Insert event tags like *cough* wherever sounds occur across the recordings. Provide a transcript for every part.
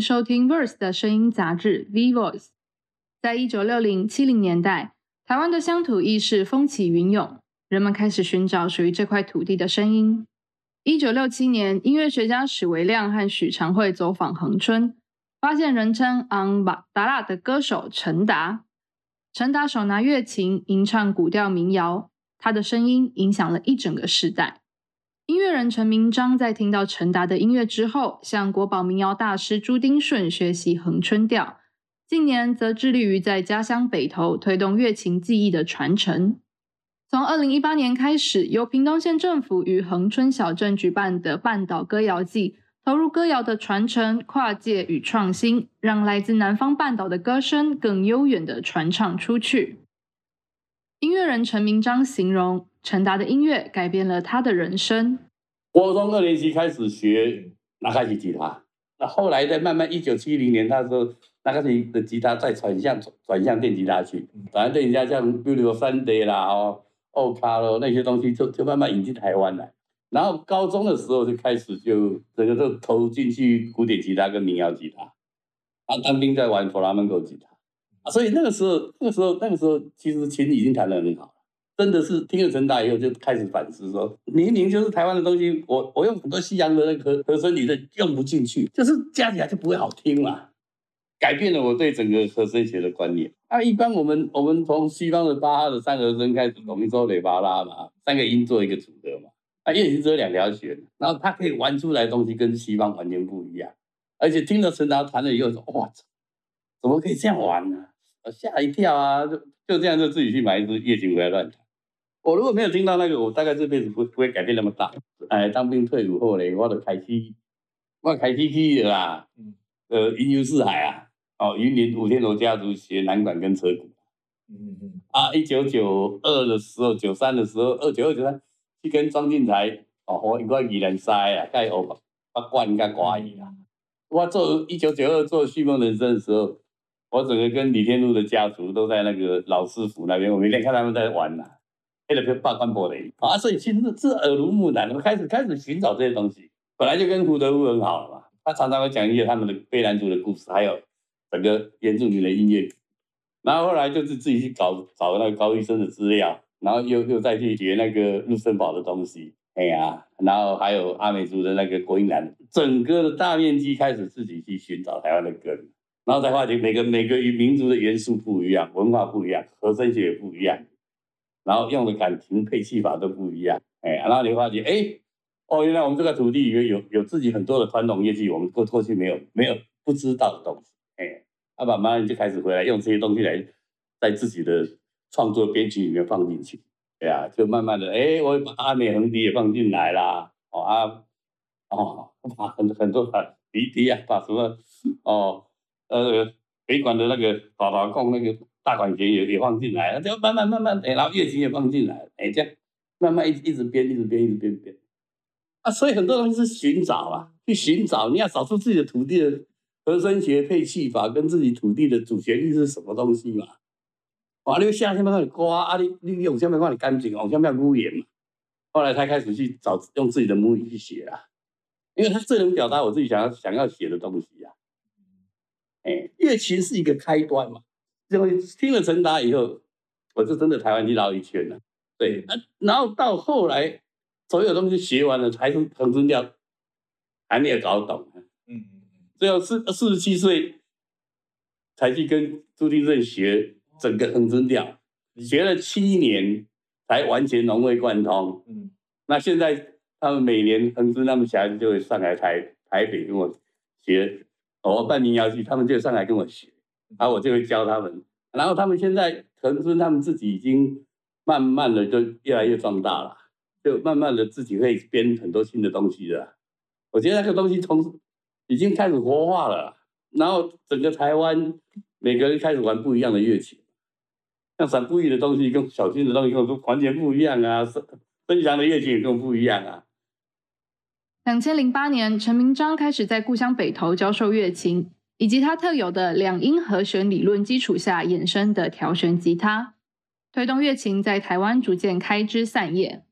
收听 Verse 的声音杂志 V Voice。在一九六零七零年代，台湾的乡土意识风起云涌，人们开始寻找属于这块土地的声音。一九六七年，音乐学家史维亮和许长惠走访恒春，发现人称昂巴达拉的歌手陈达。陈达手拿乐琴吟唱古调民谣，他的声音影响了一整个时代。音乐人陈明章在听到陈达的音乐之后，向国宝民谣大师朱丁顺学习恒春调。近年则致力于在家乡北投推动乐琴技艺的传承。从二零一八年开始，由屏东县政府与恒春小镇举办的半岛歌谣季，投入歌谣的传承、跨界与创新，让来自南方半岛的歌声更悠远的传唱出去。音乐人陈明章形容。陈达的音乐改变了他的人生。我中二年级开始学拉开始吉他，那后来再慢慢，一九七零年，那时候拉开始的吉他再转向转向电吉他去，转向电吉他像比如说三 D 啦、哦、奥卡咯那些东西，就就慢慢引进台湾来。然后高中的时候就开始就整个就投进去古典吉他跟民谣吉他，啊，当兵在玩弗拉门戈吉他，啊，所以那个时候那个时候那个时候其实琴已经弹得很好。真的是听了陈达以后就开始反思，说明明就是台湾的东西，我我用很多西洋的那个和声，你的用不进去，就是加起来就不会好听嘛。改变了我对整个和声学的观念。啊，一般我们我们从西方的巴哈的三和声开始，懂一说雷巴拉嘛，三个音做一个组合嘛。啊，乐器只有两条弦，然后它可以玩出来的东西跟西方完全不一样。而且听了陈达弹了以后说，哇，怎么可以这样玩呢？吓一跳啊！就就这样就自己去买一支乐琴回来乱弹。我如果没有听到那个，我大概这辈子不不会改变那么大。哎，当兵退伍后嘞，我都开始，我开始去啦。嗯。呃，云游四海啊，哦，云林五天罗家族学南管跟车鼓。嗯嗯。啊，一九九二的时候，九三的时候，二九二九三去跟庄敬才哦，我一块二人塞啊，盖学八卦甲歌语啦。我做一九九二做旭梦人生的时候，我整个跟李天禄的家族都在那个老师府那边，我每天看他们在玩呐。为了去霸关玻璃啊，所以其实是耳濡目染，开始开始寻找这些东西。本来就跟胡德夫很好了嘛，他常常会讲一些他们的贝兰族的故事，还有整个原住民的音乐。然后后来就是自己去搞找那个高医生的资料，然后又又再去学那个陆森堡的东西。哎呀，然后还有阿美族的那个国音兰，整个的大面积开始自己去寻找台湾的根，然后再发觉每个每个民族的元素不一样，文化不一样，和声学也不一样。然后用的感情配器法都不一样，哎，然后你发觉，哎，哦，原来我们这个土地里面有有自己很多的传统乐器，我们过过去没有没有不知道的东西，哎，阿爸妈就开始回来用这些东西来在自己的创作编曲里面放进去，对呀，就慢慢的，哎，我把阿美横笛也放进来啦，哦啊，哦，把很很多把笛笛啊，把什么，哦，呃，北管的那个打打控那个。大管弦也也放进来了，就慢慢慢慢，哎，然后乐琴也放进来，哎，这样慢慢一一直编，一直编，一直编编。啊，所以很多东西是寻找啊，去寻找，你要找出自己的土地的和声学配器法，跟自己土地的主旋律是什么东西嘛。啊，你下下面那里刮啊，你你用下面那里干净，往下面污言嘛。后来才开始去找用自己的母语去写啊，因为它最能表达我自己想要想要写的东西呀。哎，乐琴是一个开端嘛。就听了陈达以后，我就真的台湾去绕一圈了。对，啊然后到后来，所有东西学完了，还是横春调还没有搞懂。嗯，最后四四十七岁才去跟朱定正学整个横春调，学了七年才完全融会贯通。嗯，那现在他们每年横生，他们小孩子就会上来台台北跟我学，我办民谣剧，他们就上来跟我学。然后我就会教他们，然后他们现在可能是他们自己已经慢慢的就越来越壮大了，就慢慢的自己会编很多新的东西了。我觉得那个东西从已经开始活化了，然后整个台湾每个人开始玩不一样的乐器，像散布艺的东西跟小军的东西跟我完全不一样啊，分享的乐器也跟不一样啊。两千零八年，陈明章开始在故乡北投教授乐琴。以及他特有的两音和弦理论基础下衍生的调弦吉他，推动乐琴在台湾逐渐开枝散叶。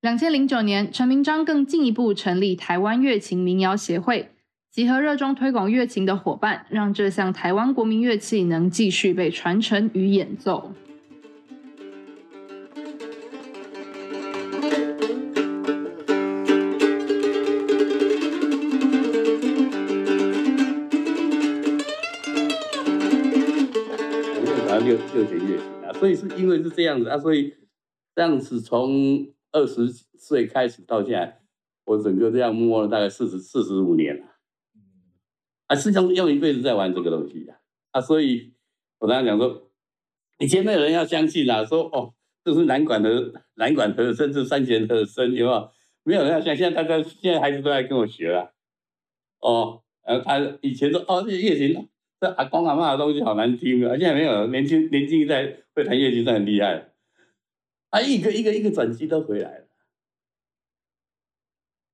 两千零九年，陈明章更进一步成立台湾乐琴民谣协会，集合热衷推广乐琴的伙伴，让这项台湾国民乐器能继续被传承与演奏。所以是因为是这样子啊，所以这样子从二十岁开始到现在，我整个这样摸了大概四十四十五年了，啊，实际上用一辈子在玩这个东西呀，啊，所以我刚刚讲说，以前没有人要相信啊，说哦，这是南管的南管和声，是三弦和声，有没有？没有人要相信，现在大家现在孩子都在跟我学了，哦，呃，他以前说哦，这乐琴。这阿公阿妈的东西好难听啊！现在没有年轻年轻一代会弹乐器，算很厉害。啊，一个一个一个转机都回来了。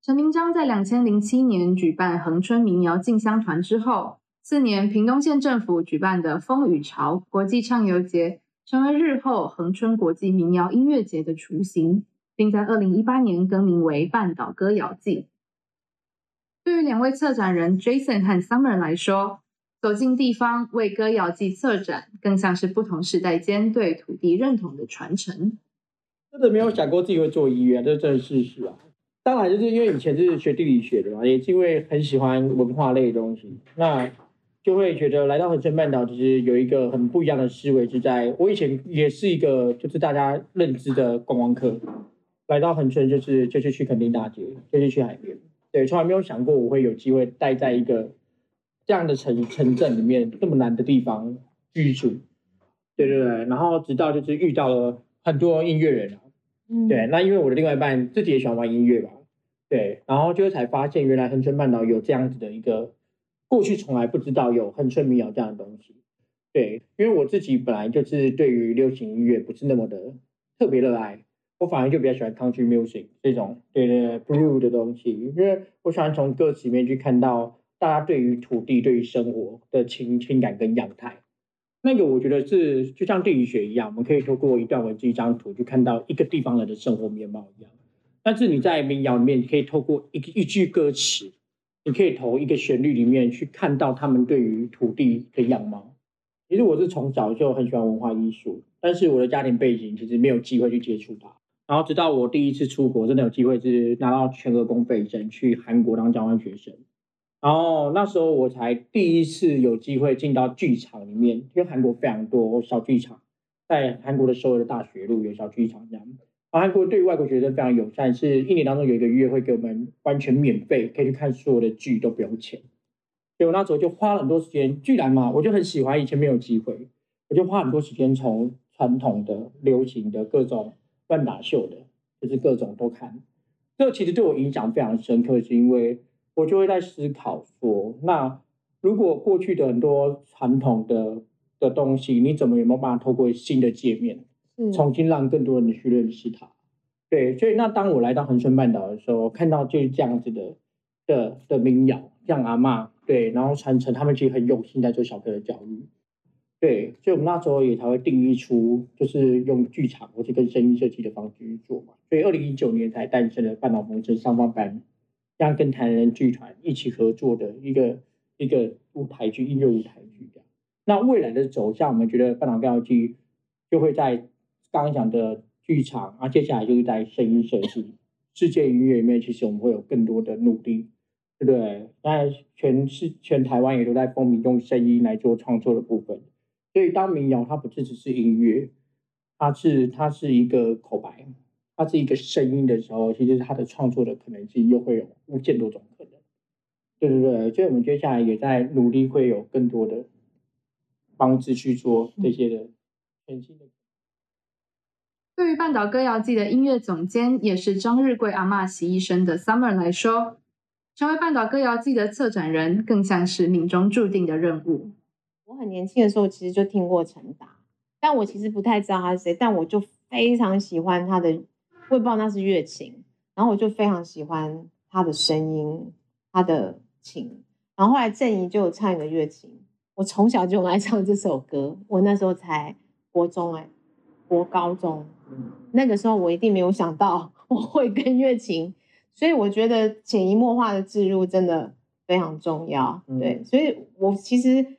陈明章在两千零七年举办恒春民谣进香团之后，次年屏东县政府举办的风雨潮国际畅游节，成为日后恒春国际民谣音乐节的雏形，并在二零一八年更名为半岛歌谣季。对于两位策展人 Jason 和 Summer 来说，走进地方为歌谣季策展，更像是不同时代间对土地认同的传承。真的没有想过自己会做音乐，这真的是事实啊！当然，就是因为以前就是学地理学的嘛，也是因为很喜欢文化类的东西，那就会觉得来到恒春半岛，其实有一个很不一样的思维，是在我以前也是一个就是大家认知的观光客，来到恒春就是就是去垦丁大街，就是去海边，对，从来没有想过我会有机会待在一个。这样的城城镇里面这么难的地方居住，对对对，然后直到就是遇到了很多音乐人啊，嗯，对，那因为我的另外一半自己也喜欢玩音乐吧，对，然后就才发现原来恒春半岛有这样子的一个过去从来不知道有恒春民谣这样的东西，对，因为我自己本来就是对于流行音乐不是那么的特别热爱，我反而就比较喜欢 country music 这种对对 blue 的东西，因为我喜欢从歌词里面去看到。大家对于土地、对于生活的情情感跟样态，那个我觉得是就像地理学一样，我们可以透过一段文字、一张图，去看到一个地方人的生活面貌一样。但是你在民谣里面，你可以透过一一句歌词，你可以投一个旋律里面去看到他们对于土地的样貌。其实我是从小就很喜欢文化艺术，但是我的家庭背景其实没有机会去接触它。然后直到我第一次出国，真的有机会是拿到全额公费证去韩国当交换学生。然后那时候我才第一次有机会进到剧场里面，因为韩国非常多小剧场，在韩国的所有的大学路有小剧场这样。而韩国对外国学生非常友善，是一年当中有一个月会给我们完全免费，可以去看所有的剧都不用钱。所以我那时候就花了很多时间，居然嘛，我就很喜欢，以前没有机会，我就花很多时间从传统的、流行的各种乱打秀的，就是各种都看。这其实对我影响非常深刻，是因为。我就会在思考说，那如果过去的很多传统的的东西，你怎么有没有办法透过新的界面，重新让更多人去认识它？对，所以那当我来到恒春半岛的时候，看到就是这样子的的的民谣，像阿妈，对，然后传承，他们其实很用心在做小朋友的教育，对，所以我们那时候也才会定义出，就是用剧场或者跟声音设计的方式去做嘛，所以二零一九年才诞生了半岛风筝上方班。这样跟台人剧团一起合作的一个一个舞台剧，音乐舞台剧这样。那未来的走向，我们觉得半岛歌谣剧就会在刚刚讲的剧场，啊，接下来就是在声音设计、世界音乐里面，其实我们会有更多的努力，对不对？那全是全台湾也都在风靡用声音来做创作的部分。所以当民谣它不只只是音乐，它是它是一个口白。它是一个声音的时候，其实它的创作的可能性又会有无限多种可能。对对对，所以我们接下来也在努力，会有更多的方式去做这些的全新的。对于半岛歌谣季的音乐总监，也是张日贵阿妈习医生的 Summer 来说，成为半岛歌谣季的策展人，更像是命中注定的任务。我很年轻的时候，其实就听过陈达，但我其实不太知道他是谁，但我就非常喜欢他的。我也不知道那是乐琴，然后我就非常喜欢他的声音，他的琴。然后后来郑怡就有唱一个乐琴，我从小就爱唱这首歌。我那时候才国中哎，国高中，那个时候我一定没有想到我会跟乐琴，所以我觉得潜移默化的置入真的非常重要。嗯对，所以我其实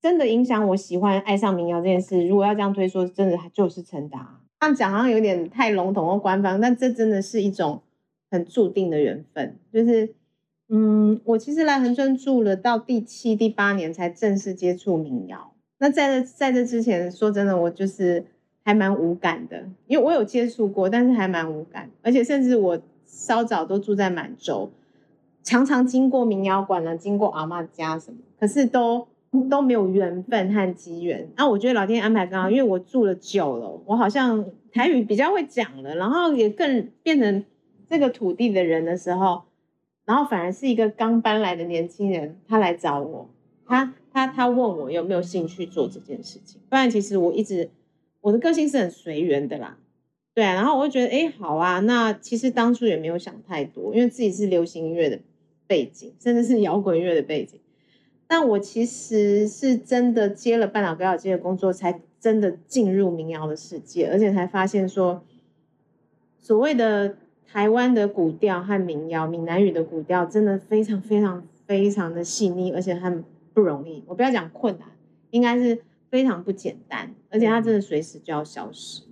真的影响我喜欢爱上民谣这件事。如果要这样推说，真的就是陈达。这样讲好像有点太笼统或官方，但这真的是一种很注定的缘分。就是，嗯，我其实来恒春住了到第七、第八年才正式接触民谣。那在这在这之前，说真的，我就是还蛮无感的，因为我有接触过，但是还蛮无感，而且甚至我稍早都住在满洲，常常经过民谣馆呢，经过阿妈家什么，可是都都没有缘分和机缘。那我觉得老天安排刚好，因为我住了久了，我好像台语比较会讲了，然后也更变成这个土地的人的时候，然后反而是一个刚搬来的年轻人，他来找我，他他他问我有没有兴趣做这件事情，不然其实我一直我的个性是很随缘的啦。对啊，然后我就觉得，哎，好啊，那其实当初也没有想太多，因为自己是流行音乐的背景，甚至是摇滚乐的背景。但我其实是真的接了半岛歌谣机的工作，才真的进入民谣的世界，而且才发现说，所谓的台湾的古调和民谣，闽南语的古调，真的非常非常非常的细腻，而且很不容易。我不要讲困难，应该是非常不简单，而且它真的随时就要消失。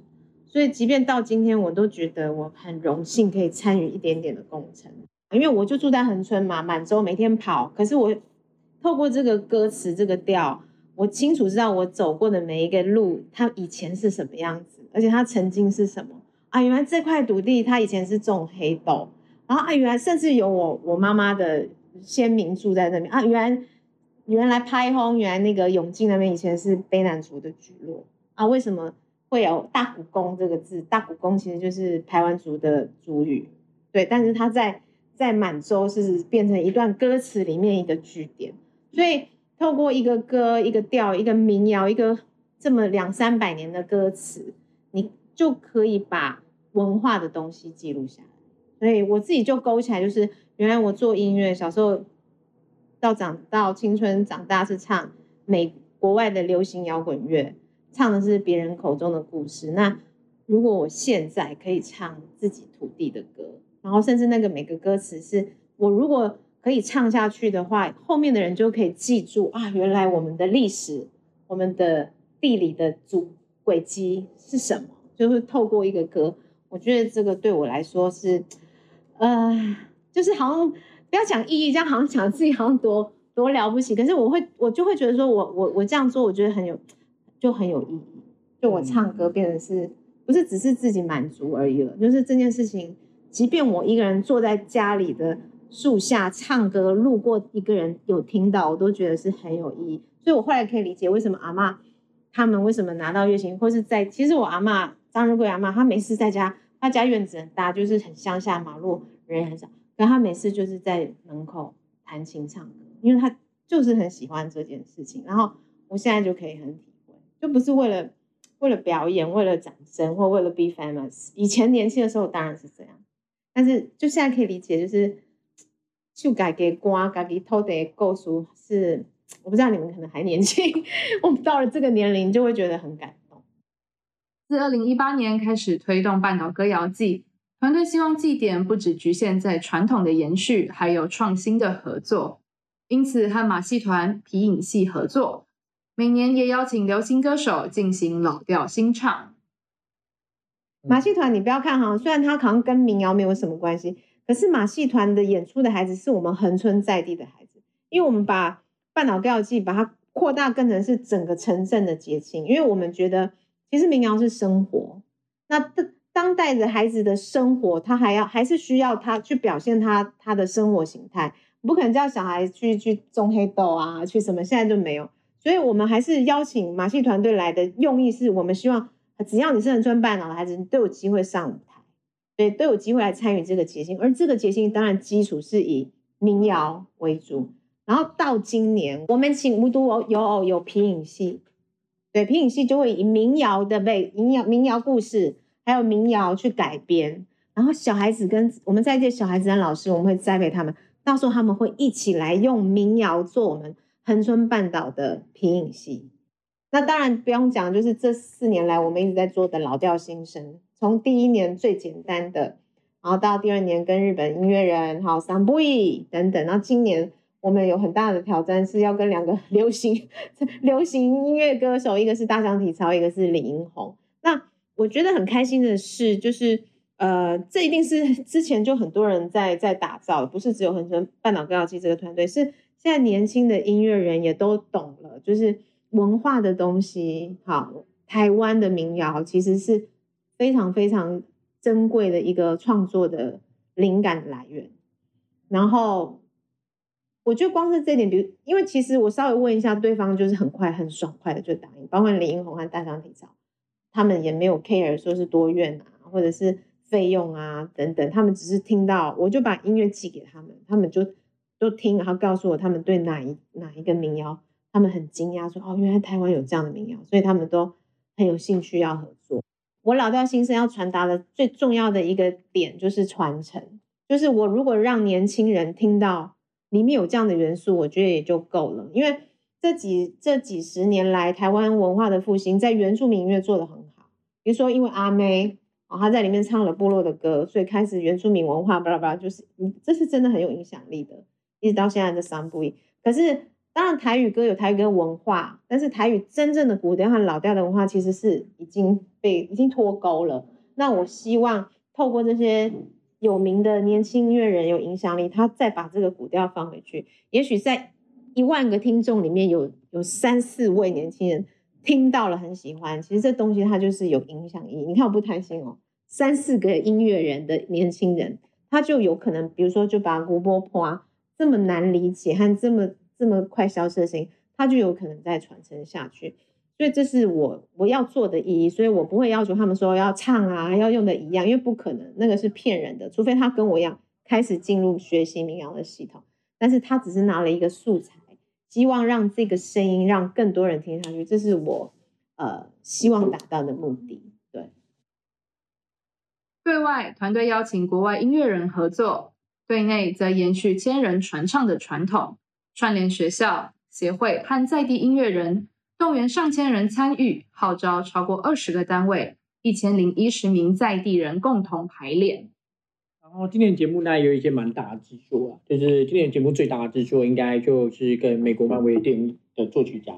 所以，即便到今天，我都觉得我很荣幸可以参与一点点的工程，因为我就住在恒春嘛，满洲每天跑。可是我透过这个歌词、这个调，我清楚知道我走过的每一个路，它以前是什么样子，而且它曾经是什么啊？原来这块土地它以前是种黑豆，然后啊，原来甚至有我我妈妈的先民住在那边啊，原来原来拍轰，原来那个永靖那边以前是卑南族的聚落啊，为什么？会有大古公这个字，大古公其实就是排湾族的族语，对，但是它在在满洲是变成一段歌词里面一个句点，所以透过一个歌、一个调、一个民谣、一个这么两三百年的歌词，你就可以把文化的东西记录下来。所以我自己就勾起来，就是原来我做音乐，小时候到长到青春长大是唱美国外的流行摇滚乐。唱的是别人口中的故事。那如果我现在可以唱自己土地的歌，然后甚至那个每个歌词是我如果可以唱下去的话，后面的人就可以记住啊，原来我们的历史、我们的地理的主轨迹是什么，就是透过一个歌。我觉得这个对我来说是，呃，就是好像不要讲意义，这样好像讲自己好像多多了不起。可是我会，我就会觉得说我我我这样做，我觉得很有。就很有意义，就我唱歌变成是不是只是自己满足而已了？就是这件事情，即便我一个人坐在家里的树下唱歌，路过一个人有听到，我都觉得是很有意义。所以我后来可以理解为什么阿妈他们为什么拿到月薪，或是在其实我阿妈张日贵阿妈，她每次在家，她家院子很大，就是很乡下，马路人也很少，可她每次就是在门口弹琴唱歌，因为她就是很喜欢这件事情。然后我现在就可以很体会。就不是为了为了表演，为了掌声，或为了 be famous。以前年轻的时候当然是这样，但是就现在可以理解，就是就改给瓜，改给偷的构书是，*tsk* 我不知道你们可能还年轻，*laughs* 我们到了这个年龄就会觉得很感动。自二零一八年开始推动半岛歌谣季，团队希望祭典不只局限在传统的延续，还有创新的合作，因此和马戏团皮影戏合作。每年也邀请流行歌手进行老调新唱。马戏团，你不要看哈，虽然它好像跟民谣没有什么关系，可是马戏团的演出的孩子是我们恒春在地的孩子，因为我们把半岛歌谣季把它扩大更成是整个城镇的节庆，因为我们觉得其实民谣是生活，那当当代的孩子的生活，他还要还是需要他去表现他他的生活形态，不可能叫小孩去去种黑豆啊，去什么，现在就没有。所以，我们还是邀请马戏团队来的用意是我们希望，只要你是恒春半岛的孩子，你都有机会上，对，都有机会来参与这个节庆。而这个节庆当然基础是以民谣为主，然后到今年，我们请无独有偶有皮影戏，对，皮影戏就会以民谣的背民谣民谣故事，还有民谣去改编，然后小孩子跟我们在这小孩子跟老师，我们会栽培他们，到时候他们会一起来用民谣做我们。恒春半岛的皮影戏，那当然不用讲，就是这四年来我们一直在做的老调新生，从第一年最简单的，然后到第二年跟日本音乐人好 s a m b u i 等等，然后今年我们有很大的挑战，是要跟两个 *laughs* 流行流行音乐歌手，一个是大象体操，一个是李英宏。那我觉得很开心的是，就是呃，这一定是之前就很多人在在打造，不是只有恒春半岛歌谣季这个团队，是现在年轻的音乐人也都懂了，就是文化的东西。好，台湾的民谣其实是非常非常珍贵的一个创作的灵感来源，然后。我觉得光是这点，比如，因为其实我稍微问一下对方，就是很快、很爽快的就答应，包括李英红和大张体操，他们也没有 care 说是多远啊，或者是费用啊等等，他们只是听到，我就把音乐寄给他们，他们就都听，然后告诉我他们对哪一哪一个民谣，他们很惊讶，说哦，原来台湾有这样的民谣，所以他们都很有兴趣要合作。我老调新生要传达的最重要的一个点就是传承，就是我如果让年轻人听到。里面有这样的元素，我觉得也就够了。因为这几这几十年来，台湾文化的复兴在原住民音乐做得很好。比如说，因为阿妹啊，她在里面唱了部落的歌，所以开始原住民文化巴拉巴拉，就是嗯，这是真的很有影响力的。一直到现在的三部一。可是当然台语歌有台语歌文化，但是台语真正的古调和老调的文化其实是已经被已经脱钩了。那我希望透过这些。有名的年轻音乐人有影响力，他再把这个古调放回去，也许在一万个听众里面有有三四位年轻人听到了很喜欢。其实这东西它就是有影响力。你看我不贪心哦，三四个音乐人的年轻人，他就有可能，比如说就把古波坡这么难理解和这么这么快消失的声音，他就有可能再传承下去。所以这是我我要做的意义，所以我不会要求他们说要唱啊，要用的一样，因为不可能，那个是骗人的。除非他跟我一样开始进入学习民谣的系统，但是他只是拿了一个素材，希望让这个声音让更多人听上去，这是我呃希望达到的目的。对，对外团队邀请国外音乐人合作，对内则延续千人传唱的传统，串联学校协会和在地音乐人。动员上千人参与，号召超过二十个单位，一千零一十名在地人共同排练。然后今年节目呢有一些蛮大的制作啊，就是今年节目最大的制作应该就是跟美国漫威电影的作曲家，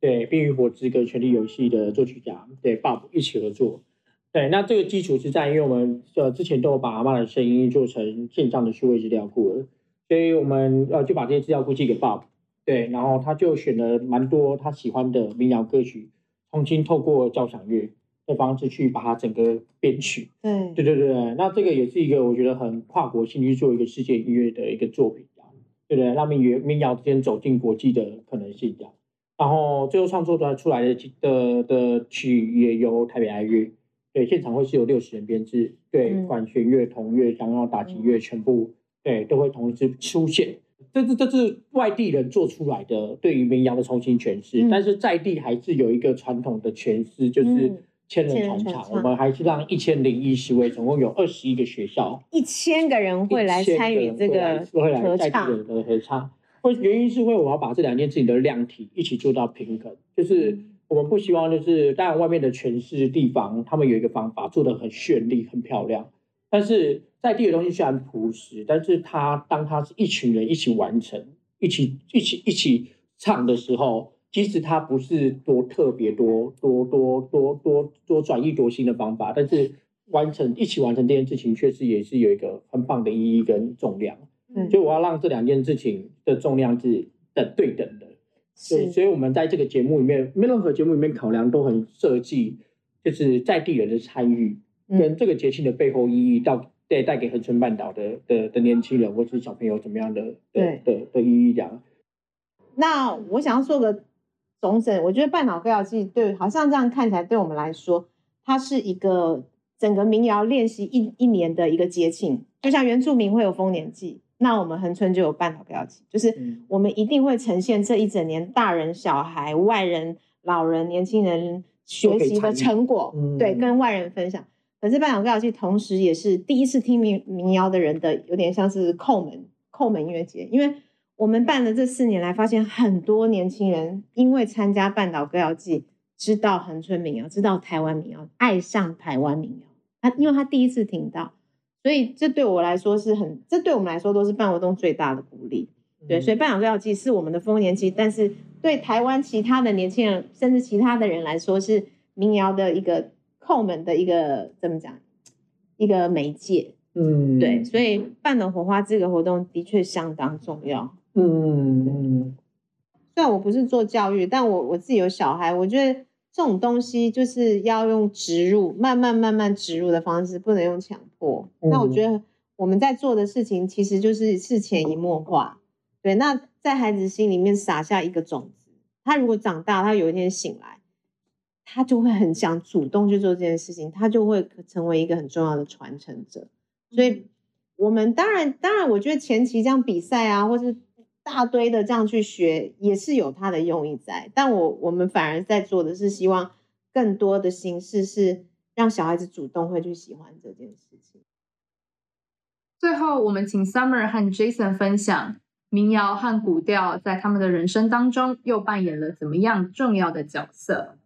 对《冰与火之歌：权力游戏》的作曲家对 Bob 一起合作。对，那这个基础是在，因为我们呃之前都有把阿妈的声音做成线上的数位资料库了，所以我们呃就把这些资料库寄给 Bob。对，然后他就选了蛮多他喜欢的民谣歌曲，重新透过交响乐的方式去把它整个编曲。对，对对对，那这个也是一个我觉得很跨国性去做一个世界音乐的一个作品，对不对？让民乐民谣之间走进国际的可能性，这样。然后最后创作出来的的的曲也由台北爱乐，对，现场会是有六十人编制，对，管弦乐、铜乐、然后打击乐全部对都会同时出现。这是这是外地人做出来的对于民谣的重新诠释，但是在地还是有一个传统的诠释，就是千人传唱。我们还是让一千零一十位，总共有二十一个学校，一千个人会来参与这个合唱的合唱。会原因是因为我要把这两件事情的量体一起做到平衡，就是我们不希望就是当然外面的诠释地方，他们有一个方法做的很绚丽、很漂亮，但是。在地的东西虽然朴实，但是他当他是一群人一起完成、一起一起一起唱的时候，即使他不是多特别多多多多多多转移多新的方法，但是完成一起完成这件事情，确实也是有一个很棒的意义跟重量。嗯，所以我要让这两件事情的重量是等对等的。是，所以我们在这个节目里面，没任何节目里面考量都很设计，就是在地人的参与跟这个节庆的背后意义到。对，带给恒春半岛的的的年轻人或是小朋友怎么样的的的的意义讲？那我想要做个总整，我觉得半岛歌谣季对，好像这样看起来对我们来说，它是一个整个民谣练习一一年的一个节庆，就像原住民会有丰年祭，那我们恒春就有半岛歌谣季，就是我们一定会呈现这一整年大人、小孩、外人、老人、年轻人学习的成果，对，跟外人分享。可是半岛歌谣季同时也是第一次听民民谣的人的，有点像是叩门叩门音乐节，因为我们办了这四年来，发现很多年轻人因为参加半岛歌谣季，知道恒春民谣，知道台湾民谣，爱上台湾民谣。他因为他第一次听到，所以这对我来说是很，这对我们来说都是办活动最大的鼓励。对，所以半岛歌谣季是我们的丰年期，但是对台湾其他的年轻人，甚至其他的人来说，是民谣的一个叩门的一个怎么讲，一个媒介。嗯，对，所以办的火花这个活动的确相当重要。嗯嗯虽然我不是做教育，但我我自己有小孩，我觉得这种东西就是要用植入，慢慢慢慢植入的方式，不能用强迫。那我觉得我们在做的事情，其实就是是潜移默化。对，那在孩子心里面撒下一个种子，他如果长大，他有一天醒来，他就会很想主动去做这件事情，他就会成为一个很重要的传承者。所以，我们当然当然，我觉得前期这样比赛啊，或是大堆的这样去学，也是有它的用意在。但我我们反而在做的是，希望更多的形式是让小孩子主动会去喜欢这件事情。最后，我们请 Summer 和 Jason 分享民谣和古调在他们的人生当中又扮演了怎么样重要的角色。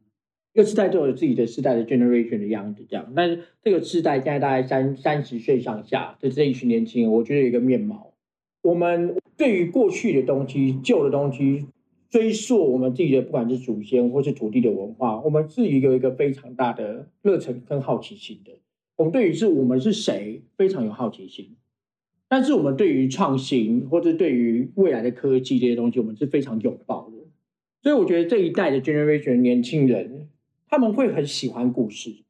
一个世代都有自己的世代的 generation 的样子，这样。但是这个世代现在大概三三十岁上下的这一群年轻人，我觉得有一个面貌。我们对于过去的东西、旧的东西，追溯我们自己的，不管是祖先或是土地的文化，我们是有一个非常大的热忱跟好奇心的。我们对于是我们是谁非常有好奇心，但是我们对于创新或者对于未来的科技这些东西，我们是非常拥抱的。所以我觉得这一代的 generation 年轻人。他们会很喜欢故事，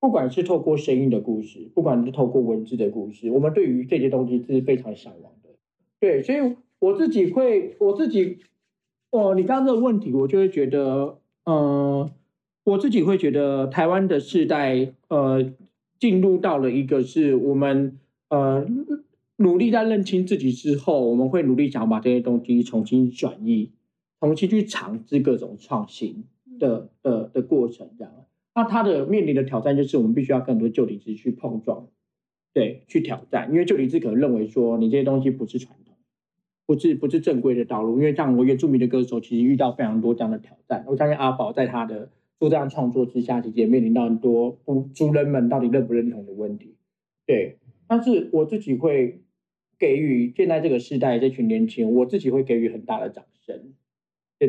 不管是透过声音的故事，不管是透过文字的故事，我们对于这些东西是非常向往的。对，所以我自己会，我自己，哦，你刚刚这个问题，我就会觉得，呃，我自己会觉得，台湾的世代，呃，进入到了一个是我们，呃，努力在认清自己之后，我们会努力想把这些东西重新转移，重新去尝试各种创新。的的的过程这样，那他的面临的挑战就是我们必须要更多旧理智去碰撞，对，去挑战，因为旧理智可能认为说你这些东西不是传统，不是不是正规的道路，因为像我原住民的歌手其实遇到非常多这样的挑战，我相信阿宝在他的做这样创作之下，其实也面临到很多不族人们到底认不认同的问题，对，但是我自己会给予现在这个时代这群年轻人，我自己会给予很大的掌声。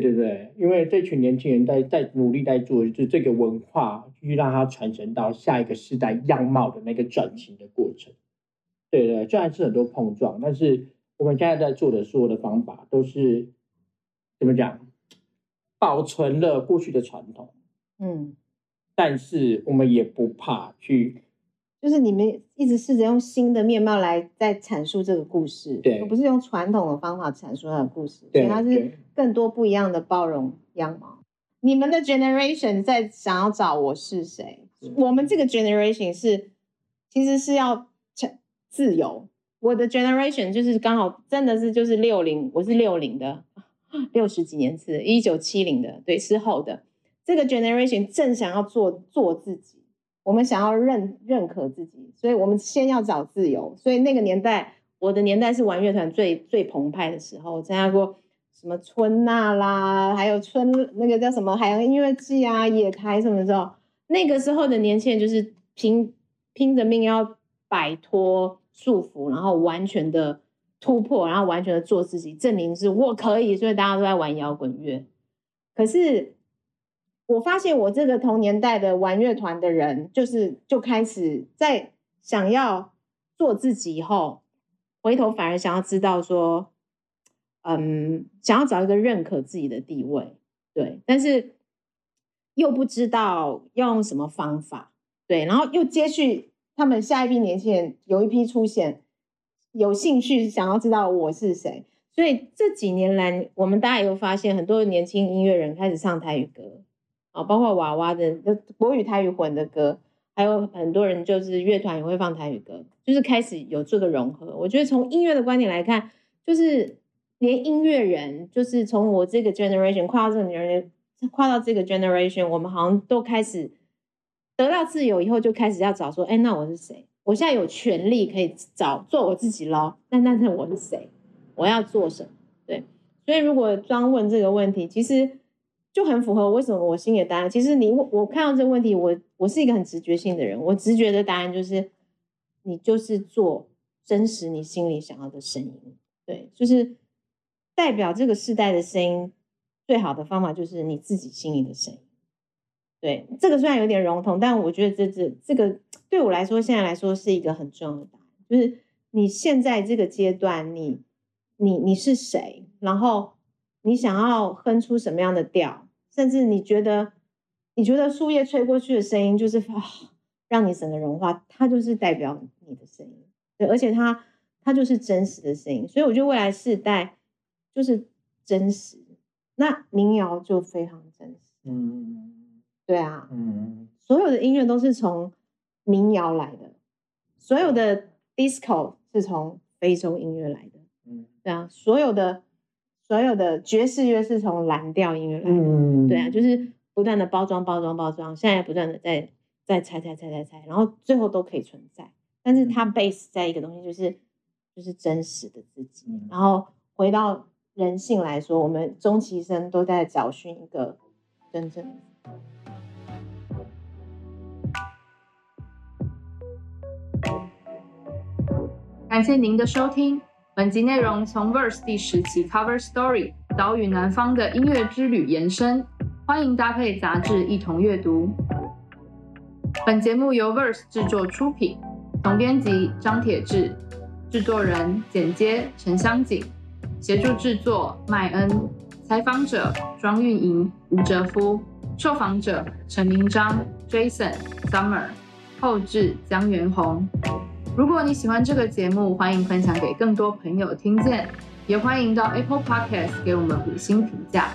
对对对，因为这群年轻人在在努力在做，就是这个文化去让它传承到下一个时代样貌的那个转型的过程。对对，虽然是很多碰撞，但是我们现在在做的所有的方法都是怎么讲，保存了过去的传统，嗯，但是我们也不怕去。就是你们一直试着用新的面貌来在阐述这个故事，对，而不是用传统的方法阐述它的故事，所以它是更多不一样的包容样貌。你们的 generation 在想要找我是谁？我们这个 generation 是其实是要自由。我的 generation 就是刚好真的是就是六零，我是六零的，六十几年次，一九七零的，对，之后的这个 generation 正想要做做自己。我们想要认认可自己，所以我们先要找自由。所以那个年代，我的年代是玩乐团最最澎湃的时候，参加过什么春娜啦，还有春那个叫什么海洋音乐季啊、野台什么时候？那个时候的年轻人就是拼拼着命要摆脱束缚，然后完全的突破，然后完全的做自己，证明是我可以。所以大家都在玩摇滚乐，可是。我发现我这个同年代的玩乐团的人，就是就开始在想要做自己以后，回头反而想要知道说，嗯，想要找一个认可自己的地位，对，但是又不知道要用什么方法，对，然后又接续他们下一批年轻人有一批出现，有兴趣想要知道我是谁，所以这几年来，我们大家有发现很多年轻音乐人开始唱台语歌。啊，包括娃娃的国语台语混的歌，还有很多人就是乐团也会放台语歌，就是开始有这个融合。我觉得从音乐的观点来看，就是连音乐人，就是从我这个 generation 跨到这个年，跨到这个 generation，我们好像都开始得到自由以后，就开始要找说，哎，那我是谁？我现在有权利可以找做我自己喽。那那那我是谁？我要做什么？对，所以如果专问这个问题，其实。就很符合为什么我心里的答案。其实你我看到这个问题，我我是一个很直觉性的人，我直觉的答案就是，你就是做真实你心里想要的声音。对，就是代表这个世代的声音，最好的方法就是你自己心里的声音。对，这个虽然有点笼统，但我觉得这这这个对我来说，现在来说是一个很重要的答案，就是你现在这个阶段，你你你是谁，然后你想要哼出什么样的调，甚至你觉得你觉得树叶吹过去的声音就是啊，让你整个融化，它就是代表你的声音，对，而且它它就是真实的声音，所以我觉得未来世代就是真实，那民谣就非常真实，嗯。对啊，嗯。所有的音乐都是从民谣来的，所有的 disco 是从非洲音乐来的，嗯。对啊，所有的所有的爵士乐是从蓝调音乐来的，嗯，对啊，就是不断的包装包装包装，现在不断的在在拆拆拆拆拆，然后最后都可以存在，但是它 base 在一个东西就是就是真实的自己，嗯然后回到人性来说，我们终其一生都在找寻一个真正的。感谢您的收听。本集内容从 Verse 第十期 Cover Story 岛屿南方的音乐之旅延伸，欢迎搭配杂志一同阅读。本节目由 Verse 制作出品，总编辑张铁志，制作人剪接陈香景，协助制作麦恩，采访者庄运莹、吴哲夫，受访者陈明章、Jason、Summer，后制江元宏。如果你喜欢这个节目，欢迎分享给更多朋友听见，也欢迎到 Apple Podcast 给我们五星评价。